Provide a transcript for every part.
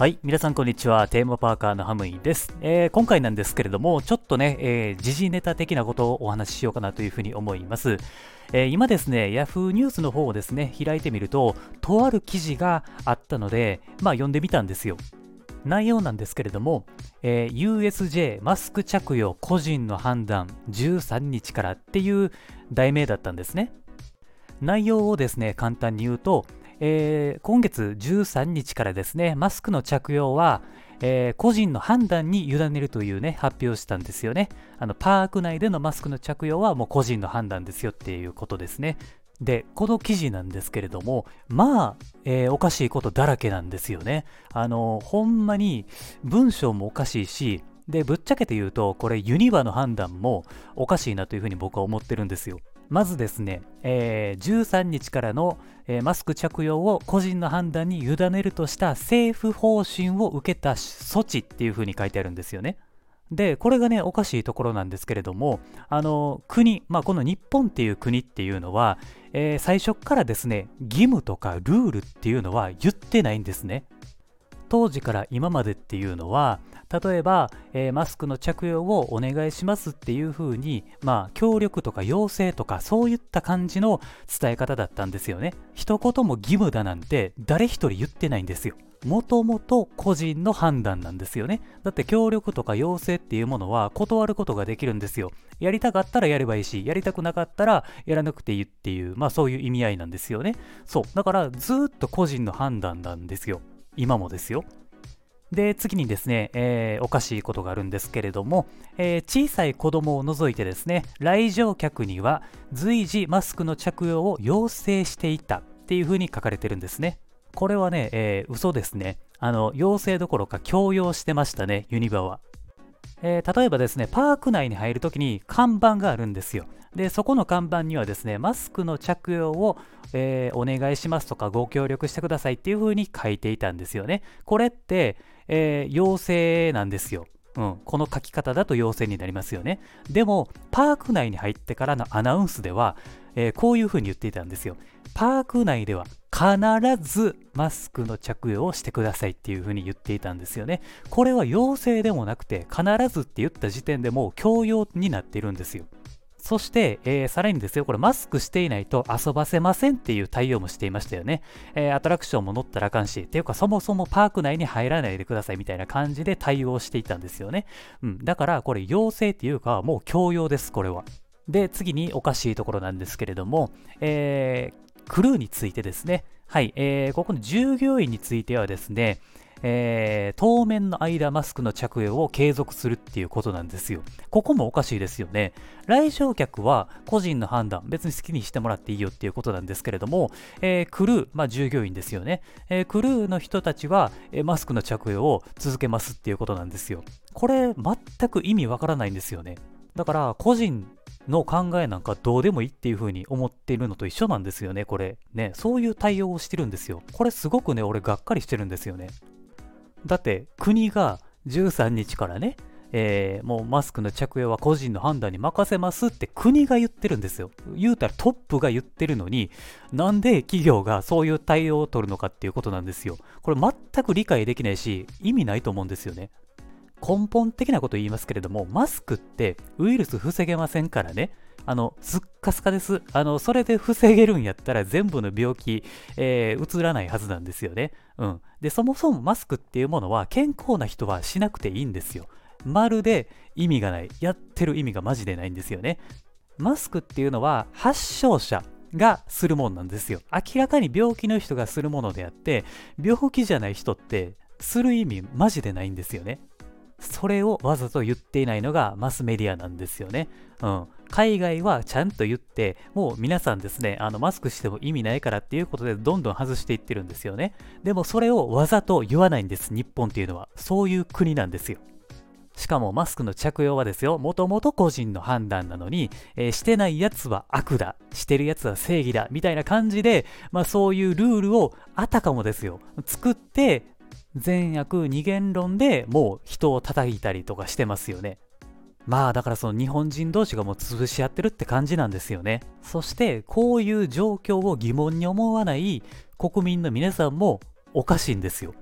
はい、皆さんこんにちは。テーマパーカーのハムイです。えー、今回なんですけれども、ちょっとね、えー、時事ネタ的なことをお話ししようかなというふうに思います。えー、今ですね、Yahoo ニュースの方をですね、開いてみると、とある記事があったので、まあ読んでみたんですよ。内容なんですけれども、えー、USJ マスク着用個人の判断13日からっていう題名だったんですね。内容をですね、簡単に言うと、えー、今月13日からですね、マスクの着用は、えー、個人の判断に委ねるというね、発表したんですよね。あの、パーク内でのマスクの着用はもう個人の判断ですよっていうことですね。で、この記事なんですけれども、まあ、えー、おかしいことだらけなんですよね。あの、ほんまに文章もおかしいし、で、ぶっちゃけて言うと、これユニバの判断もおかしいなというふうに僕は思ってるんですよ。まずですね、えー、13日からの、えー、マスク着用を個人の判断に委ねるとした政府方針を受けた措置っていうふうに書いてあるんですよね。で、これがね、おかしいところなんですけれども、あの、国、まあ、この日本っていう国っていうのは、えー、最初からですね、義務とかルールっていうのは言ってないんですね。当時から今までっていうのは、例えば、えー、マスクの着用をお願いしますっていう風に、まあ、協力とか要請とか、そういった感じの伝え方だったんですよね。一言も義務だなんて誰一人言ってないんですよ。もともと個人の判断なんですよね。だって協力とか要請っていうものは断ることができるんですよ。やりたかったらやればいいし、やりたくなかったらやらなくていいっていう、まあそういう意味合いなんですよね。そう。だからずっと個人の判断なんですよ。今もですよ。で、次にですね、えー、おかしいことがあるんですけれども、えー、小さい子供を除いてですね、来場客には随時マスクの着用を要請していたっていうふうに書かれてるんですね。これはね、えー、嘘ですね。あの、要請どころか強要してましたね、ユニバは。えー、例えばですね、パーク内に入るときに看板があるんですよ。で、そこの看板にはですね、マスクの着用を、えー、お願いしますとかご協力してくださいっていう風に書いていたんですよね。これって、えー、要請なんですよ。うん、この書き方だと要請になりますよね。でも、パーク内に入ってからのアナウンスでは、えー、こういう風に言っていたんですよ。パーク内では必ずマスクの着用をしてくださいっていう風に言っていたんですよね。これは要請でもなくて、必ずって言った時点でもう強要になっているんですよ。そして、えー、さらにですよ、これマスクしていないと遊ばせませんっていう対応もしていましたよね。えー、アトラクションも乗ったらあかんし、っていうかそもそもパーク内に入らないでくださいみたいな感じで対応していたんですよね。うん、だからこれ要請っていうかもう強要です、これは。で、次におかしいところなんですけれども、えー、クルーについてですね。はい、えー、ここの従業員についてはですね、えー、当面の間マスクの着用を継続するっていうことなんですよ。ここもおかしいですよね。来場客は個人の判断、別に好きにしてもらっていいよっていうことなんですけれども、えー、クルー、まあ従業員ですよね。えー、クルーの人たちは、えマスクの着用を続けますっていうことなんですよ。これ、全く意味わからないんですよね。だから、個人の考えなんかどうでもいいっていう風に思っているのと一緒なんですよね、これ。ね、そういう対応をしてるんですよ。これすごくね、俺がっかりしてるんですよね。だって国が13日からね、えー、もうマスクの着用は個人の判断に任せますって国が言ってるんですよ。言うたらトップが言ってるのに、なんで企業がそういう対応を取るのかっていうことなんですよ。これ全く理解できないし、意味ないと思うんですよね。根本的なこと言いますけれども、マスクってウイルス防げませんからね。あの、すっかすかです。あの、それで防げるんやったら全部の病気、えー、移らないはずなんですよね。うん。で、そもそもマスクっていうものは健康な人はしなくていいんですよ。まるで意味がない。やってる意味がマジでないんですよね。マスクっていうのは発症者がするもんなんですよ。明らかに病気の人がするものであって、病気じゃない人ってする意味マジでないんですよね。それをわざと言っていないのがマスメディアなんですよね。うん。海外はちゃんと言って、もう皆さんですね、あのマスクしても意味ないからっていうことでどんどん外していってるんですよね。でもそれをわざと言わないんです、日本っていうのは。そういう国なんですよ。しかもマスクの着用はですよ、もともと個人の判断なのに、えー、してないやつは悪だ、してるやつは正義だ、みたいな感じで、まあそういうルールをあたかもですよ、作って、善悪二元論でもう人を叩いたりとかしてますよね。まあだからその日本人同士がもう潰し合ってるって感じなんですよね。そしてこういう状況を疑問に思わない国民の皆さんもおかしいんですよ。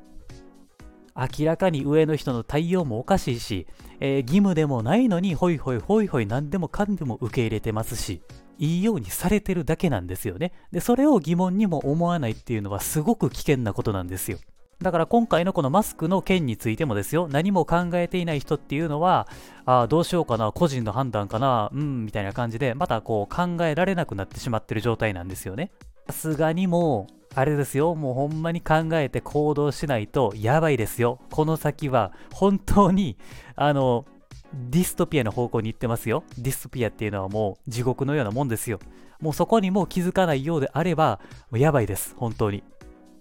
明らかに上の人の対応もおかしいし、えー、義務でもないのにホイホイホイホイ何でもかんでも受け入れてますし、いいようにされてるだけなんですよね。で、それを疑問にも思わないっていうのはすごく危険なことなんですよ。だから今回のこのマスクの件についてもですよ、何も考えていない人っていうのは、あどうしようかな、個人の判断かな、うん、みたいな感じで、またこう考えられなくなってしまってる状態なんですよね。さすがにもう、あれですよ、もうほんまに考えて行動しないとやばいですよ。この先は本当に、あの、ディストピアの方向に行ってますよ。ディストピアっていうのはもう地獄のようなもんですよ。もうそこにもう気づかないようであれば、やばいです、本当に。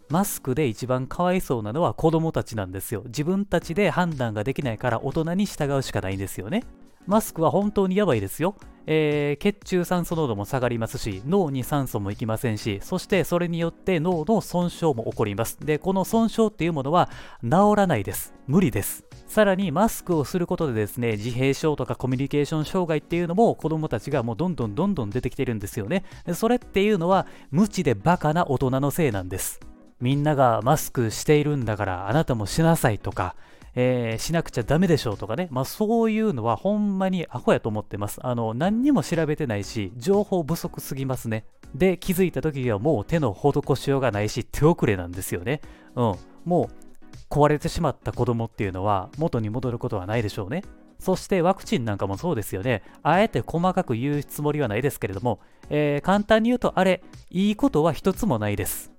マスクで一番かわいそうなのは子供たちなんですよ。自分たちで判断ができないから大人に従うしかないんですよね。マスクは本当にやばいですよ。えー、血中酸素濃度も下がりますし、脳に酸素もいきませんし、そしてそれによって脳の損傷も起こります。で、この損傷っていうものは治らないです。無理です。さらにマスクをすることでですね、自閉症とかコミュニケーション障害っていうのも子供たちがもうどんどんどんどん出てきてるんですよね。それっていうのは無知でバカな大人のせいなんです。みんながマスクしているんだからあなたもしなさいとか、えー、しなくちゃダメでしょうとかね、まあ、そういうのはほんまにアホやと思ってます。あの、何にも調べてないし、情報不足すぎますね。で、気づいた時にはもう手の施しようがないし、手遅れなんですよね。うん。もう、壊れてしまった子供っていうのは元に戻ることはないでしょうね。そしてワクチンなんかもそうですよね。あえて細かく言うつもりはないですけれども、えー、簡単に言うとあれ、いいことは一つもないです。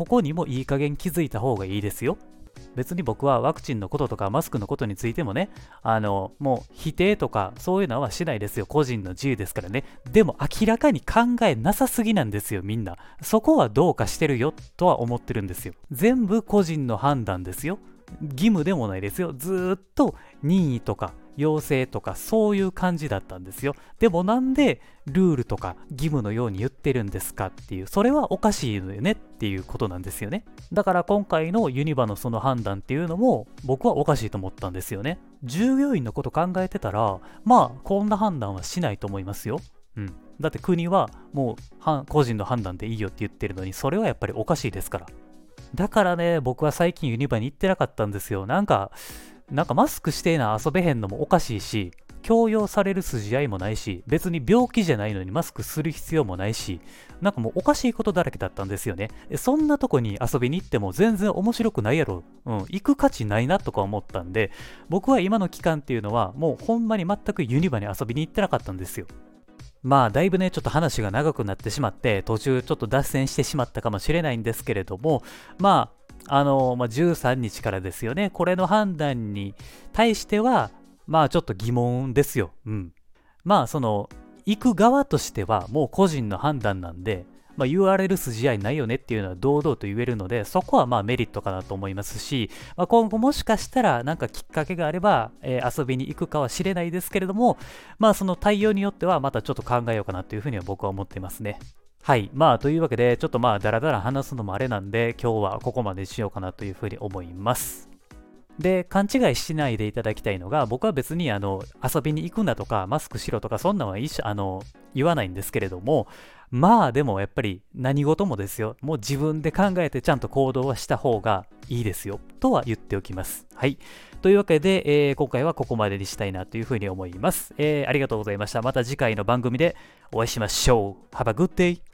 ここにもいい加減気づいた方がいいですよ。別に僕はワクチンのこととかマスクのことについてもね、あの、もう否定とかそういうのはしないですよ。個人の自由ですからね。でも明らかに考えなさすぎなんですよ、みんな。そこはどうかしてるよとは思ってるんですよ。全部個人の判断ですよ。義務でもないですよ。ずっと任意とか要請とかそういう感じだったんですよ。でもなんでルールとか義務のように言ってるんですかっていう、それはおかしいのよねっていうことなんですよね。だから今回のユニバのその判断っていうのも僕はおかしいと思ったんですよね。従業員のこと考えてたら、まあこんな判断はしないと思いますよ。うん。だって国はもう個人の判断でいいよって言ってるのに、それはやっぱりおかしいですから。だからね、僕は最近ユニバに行ってなかったんですよ。なんか、なんかマスクしてな遊べへんのもおかしいし、強要される筋合いもないし、別に病気じゃないのにマスクする必要もないし、なんかもうおかしいことだらけだったんですよね。そんなとこに遊びに行っても全然面白くないやろ。うん、行く価値ないなとか思ったんで、僕は今の期間っていうのはもうほんまに全くユニバに遊びに行ってなかったんですよ。まあだいぶねちょっと話が長くなってしまって途中ちょっと脱線してしまったかもしれないんですけれどもまああの、まあ、13日からですよね。これの判断に対しては、まあちょっと疑問ですよ。うん。まあその、行く側としてはもう個人の判断なんで、まあ、言われる筋合いないよねっていうのは堂々と言えるので、そこはまあメリットかなと思いますし、まあ、今後もしかしたらなんかきっかけがあれば、えー、遊びに行くかはしれないですけれども、まあその対応によってはまたちょっと考えようかなというふうには僕は思っていますね。はい。まあ、というわけで、ちょっとまあ、だらだら話すのもあれなんで、今日はここまでしようかなというふうに思います。で、勘違いしないでいただきたいのが、僕は別にあの遊びに行くんだとか、マスクしろとか、そんなんは一緒あの言わないんですけれども、まあでもやっぱり何事もですよ、もう自分で考えてちゃんと行動はした方がいいですよ、とは言っておきます。はい。というわけで、えー、今回はここまでにしたいなというふうに思います、えー、ありがとうございました。また次回の番組でお会いしましょう。Have a good day!